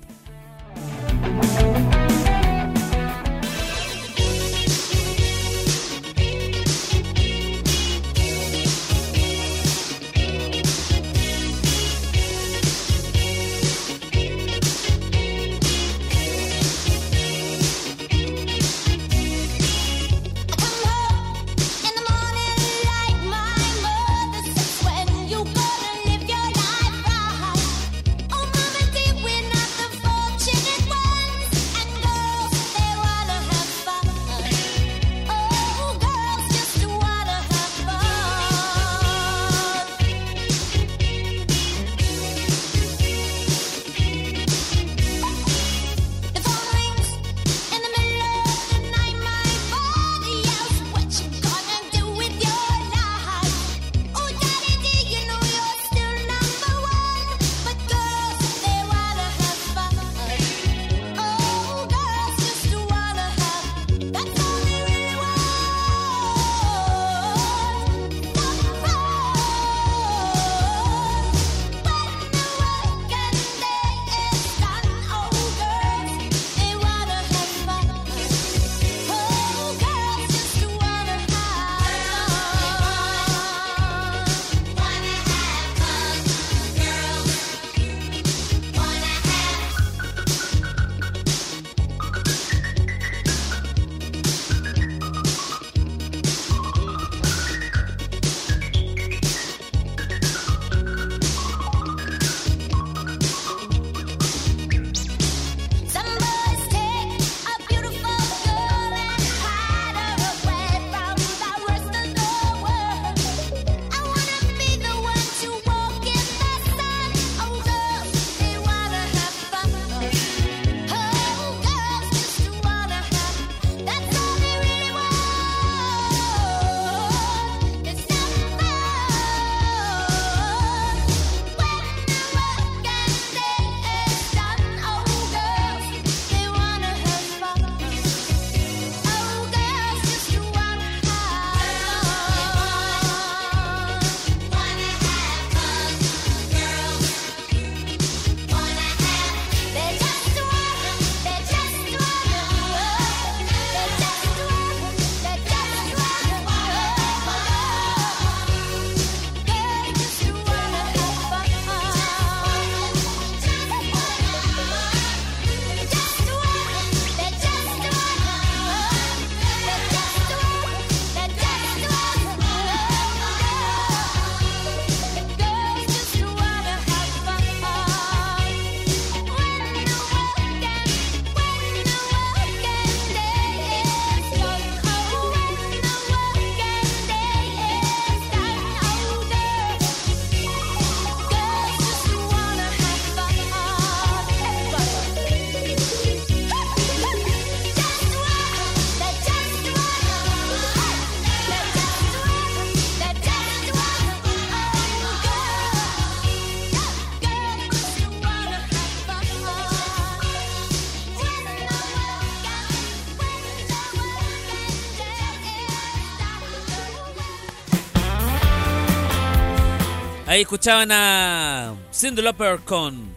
[SPEAKER 1] Ahí escuchaban a Cindy Lauper con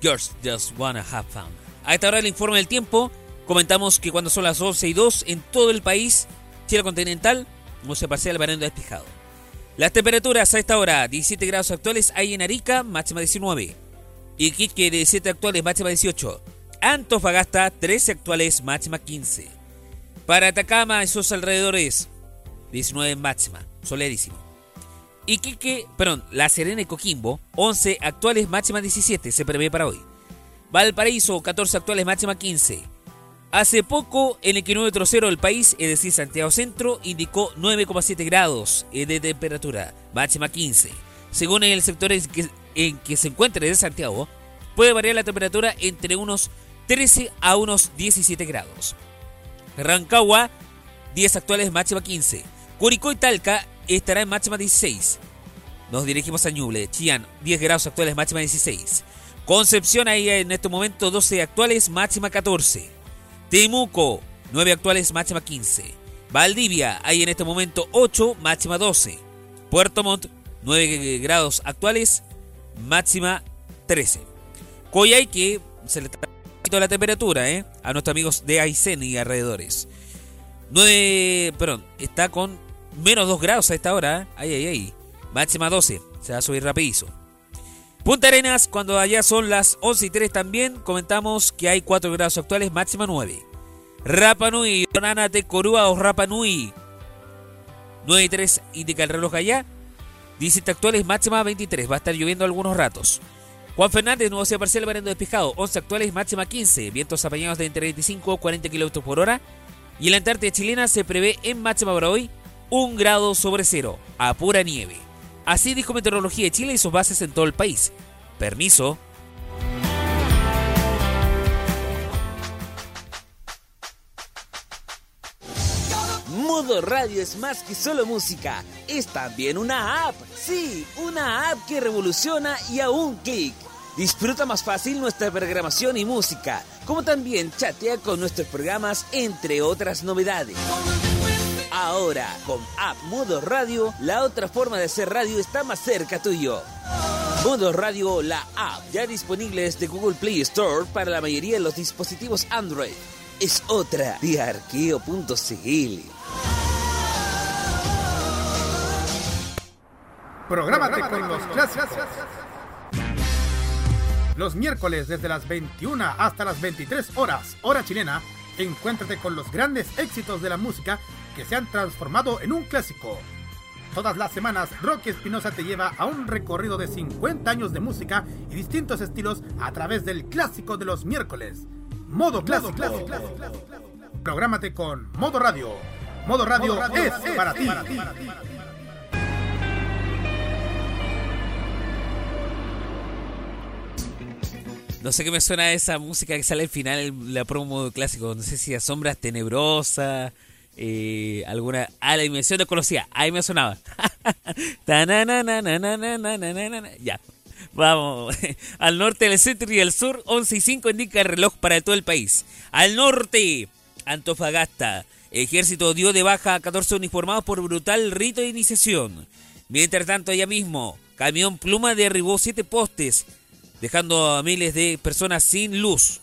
[SPEAKER 1] Girls Just Wanna Have Fun. A esta hora el informe del tiempo. Comentamos que cuando son las 12 y 2 en todo el país, Chile continental, no se pasea el verano despejado. Las temperaturas a esta hora, 17 grados actuales, hay en Arica, máxima 19. Iquique, 17 actuales, máxima 18. Antofagasta, 13 actuales, máxima 15. Para Atacama, esos alrededores, 19 máxima, solerísimo. Iquique, perdón, La Serena y Coquimbo, 11 actuales, máxima 17, se prevé para hoy. Valparaíso, 14 actuales, máxima 15. Hace poco, en el kilómetro cero del país, es decir, Santiago Centro, indicó 9,7 grados de temperatura, máxima 15. Según el sector en que, en que se encuentre de Santiago, puede variar la temperatura entre unos 13 a unos 17 grados. Rancagua, 10 actuales, máxima 15. Curicó y Talca estará en máxima 16. Nos dirigimos a Ñuble. Chillán, 10 grados actuales, máxima 16. Concepción ahí en este momento 12 actuales, máxima 14. Temuco, 9 actuales, máxima 15. Valdivia, ahí en este momento 8, máxima 12. Puerto Montt, 9 grados actuales, máxima 13. Coyhaique, se le está la temperatura, ¿eh? A nuestros amigos de Aysén y alrededores. 9, perdón, está con menos 2 grados a esta hora. ¿eh? Ay, ay, ay. Máxima 12. Se va a subir rapidizo. Punta Arenas, cuando allá son las 11 y 3 también, comentamos que hay 4 grados actuales, máxima 9. Rapa Nui, Ronana de Corúa o Rapa Nui. 9 y 3 indica el reloj allá. 17 actuales, máxima 23. Va a estar lloviendo algunos ratos. Juan Fernández, Nuevo Ciudad Parcial, Barendo Despejado. 11 actuales, máxima 15. Vientos apañados de entre 25 y 40 km por hora. Y en la Antártida chilena se prevé en máxima para hoy un grado sobre cero, a pura nieve. Así dijo Meteorología de Chile y sus bases en todo el país. Permiso.
[SPEAKER 3] Modo Radio es más que solo música, es también una app. Sí, una app que revoluciona y a un clic. Disfruta más fácil nuestra programación y música, como también chatea con nuestros programas, entre otras novedades. Ahora, con App Modo Radio, la otra forma de hacer radio está más cerca tuyo. Modo Radio, la app, ya disponible desde Google Play Store para la mayoría de los dispositivos Android. Es otra de arqueo.cl.
[SPEAKER 4] Prográmate con los clásicos. Los miércoles desde las 21 hasta las 23 horas, hora chilena, encuéntrate con los grandes éxitos de la música que se han transformado en un clásico. Todas las semanas, Rocky Espinosa te lleva a un recorrido de 50 años de música y distintos estilos a través del clásico de los miércoles. Modo clásico. Prográmate con Modo Radio. Modo Radio, es, para ti.
[SPEAKER 1] No sé qué me suena esa música que sale al final, la promo clásico. No sé si a sombras tenebrosas, eh, alguna. Ah, la dimensión desconocida. Ahí me sonaba. <laughs> ya. Vamos. <laughs> Al norte, del centro y al sur, 11 y 5 indica el reloj para todo el país. Al norte, Antofagasta. Ejército dio de baja a 14 uniformados por brutal rito de iniciación. Mientras tanto, allá mismo, camión pluma derribó 7 postes dejando a miles de personas sin luz.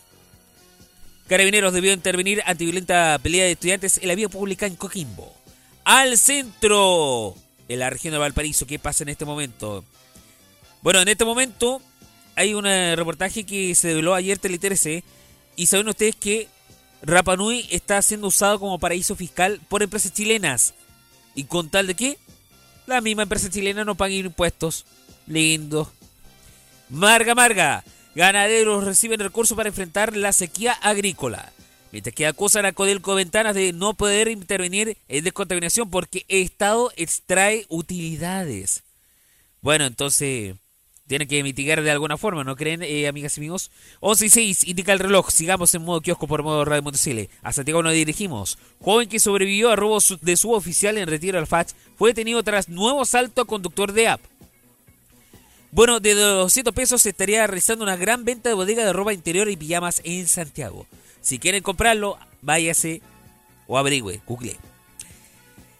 [SPEAKER 1] Carabineros debió intervenir ante violenta pelea de estudiantes en la vía pública en Coquimbo. Al centro, en la región de Valparaíso, ¿qué pasa en este momento? Bueno, en este momento hay un eh, reportaje que se develó ayer Tele 13 y saben ustedes que Rapa Nui está siendo usado como paraíso fiscal por empresas chilenas. ¿Y con tal de qué? La misma empresa chilena no paga impuestos. Lindo. Marga Marga. Ganaderos reciben recursos para enfrentar la sequía agrícola. Mientras que acusan a Codelco Ventanas de no poder intervenir en descontaminación porque el Estado extrae utilidades. Bueno, entonces tiene que mitigar de alguna forma, ¿no creen, eh, amigas y amigos? 11 y 6, indica el reloj. Sigamos en modo kiosco por modo Radio Montesile. A Santiago nos dirigimos. Joven que sobrevivió a robo de su oficial en retiro al FACH fue detenido tras nuevo salto a conductor de app. Bueno, de 200 pesos se estaría realizando una gran venta de bodega de ropa interior y pijamas en Santiago. Si quieren comprarlo, váyase o averigüe, google.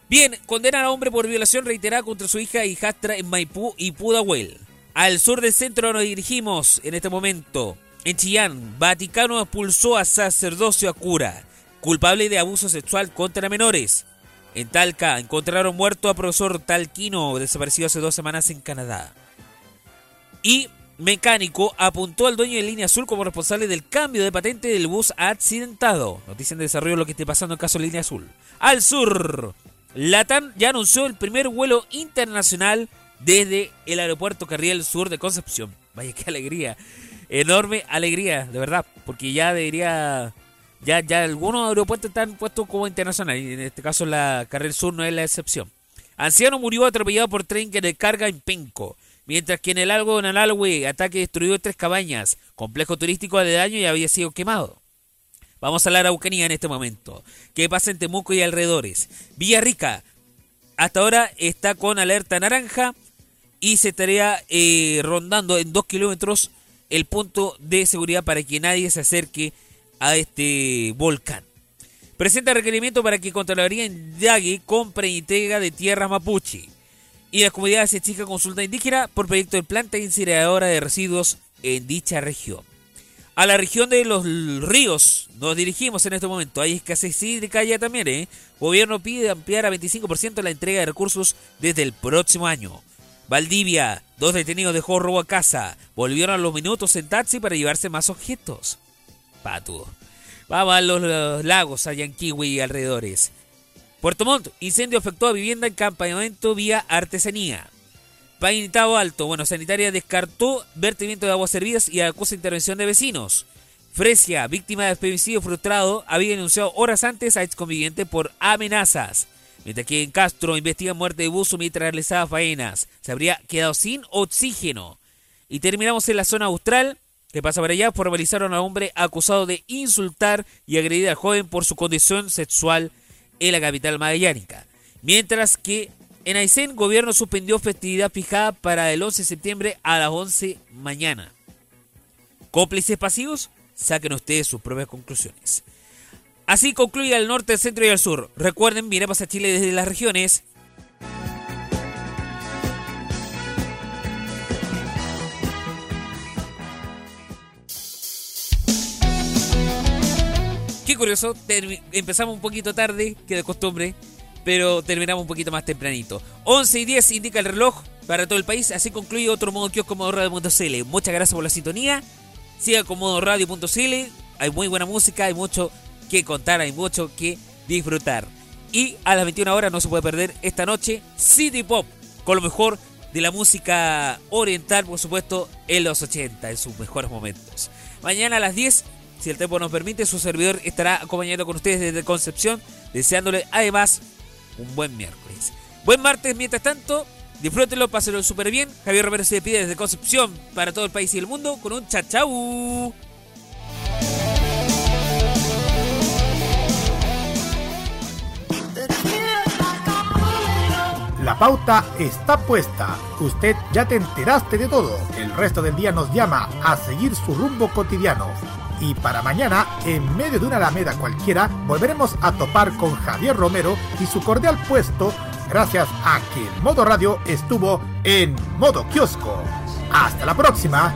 [SPEAKER 1] Bien, condena a hombre por violación reiterada contra su hija y hijastra en Maipú y Pudahuel. Al sur del centro nos dirigimos en este momento. En Chillán, Vaticano expulsó a sacerdocio a cura, culpable de abuso sexual contra menores. En Talca encontraron muerto a profesor Talquino, desaparecido hace dos semanas en Canadá. Y Mecánico apuntó al dueño de Línea Azul como responsable del cambio de patente del bus accidentado. Noticia en desarrollo lo que esté pasando en caso de Línea Azul. Al sur, Latam ya anunció el primer vuelo internacional desde el aeropuerto Carriel Sur de Concepción. Vaya qué alegría. Enorme alegría, de verdad, porque ya debería ya ya algunos aeropuertos están puestos como internacionales en este caso la Carriel Sur no es la excepción. Anciano murió atropellado por tren que carga en Penco. Mientras que en el Algo de Analhue, ataque destruyó tres cabañas, complejo turístico de daño y había sido quemado. Vamos a la Araucanía en este momento. ¿Qué pasa en Temuco y alrededores? Villarrica, hasta ahora está con alerta naranja y se estaría eh, rondando en dos kilómetros el punto de seguridad para que nadie se acerque a este volcán. Presenta requerimiento para que Contraloría indague compra y entrega de tierras mapuche y las comunidades se exige consulta indígena por proyecto de planta incineradora de residuos en dicha región. A la región de los ríos nos dirigimos en este momento. Hay escasez hídrica allá también, ¿eh? Gobierno pide ampliar a 25% la entrega de recursos desde el próximo año. Valdivia, dos detenidos dejó robo a casa. Volvieron a los minutos en taxi para llevarse más objetos. Pato. Vamos a los, lagos allá en Kiwi y alrededores. Puerto Montt, incendio afectó a vivienda en campamento vía artesanía. Painitado Alto, bueno, sanitaria descartó vertimiento de aguas servidas y acusa intervención de vecinos. Fresia, víctima de femicidio frustrado, había denunciado horas antes a exconviviente por amenazas. Mientras que en Castro investigan muerte de buzo mientras realizaba faenas. Se habría quedado sin oxígeno. Y terminamos en la zona austral. que pasa para allá? Formalizaron a hombre acusado de insultar y agredir al joven por su condición sexual en la capital magallánica. Mientras que en Aysén, gobierno suspendió festividad fijada para el 11 de septiembre a las 11 mañana. Cómplices pasivos, saquen ustedes sus propias conclusiones. Así concluye el norte, el centro y el sur. Recuerden, miremos a Chile desde las regiones. Qué curioso, empezamos un poquito tarde, que de costumbre, pero terminamos un poquito más tempranito. 11 y 10 indica el reloj para todo el país, así concluye otro modo kiosco modo radio.cl. Muchas gracias por la sintonía. Siga con modo radio.cl. Hay muy buena música, hay mucho que contar, hay mucho que disfrutar. Y a las 21 horas no se puede perder esta noche City Pop, con lo mejor de la música oriental, por supuesto, en los 80, en sus mejores momentos. Mañana a las 10 si el tiempo nos permite, su servidor estará acompañando con ustedes desde Concepción, deseándole además un buen miércoles. Buen martes, mientras tanto, disfrútenlo, pásenlo súper bien. Javier Romero se despide desde Concepción para todo el país y el mundo con un chachau.
[SPEAKER 4] La pauta está puesta. Usted ya te enteraste de todo. El resto del día nos llama a seguir su rumbo cotidiano y para mañana, en medio de una alameda cualquiera, volveremos a topar con Javier Romero y su cordial puesto gracias a que el modo radio estuvo en modo kiosco. Hasta la próxima.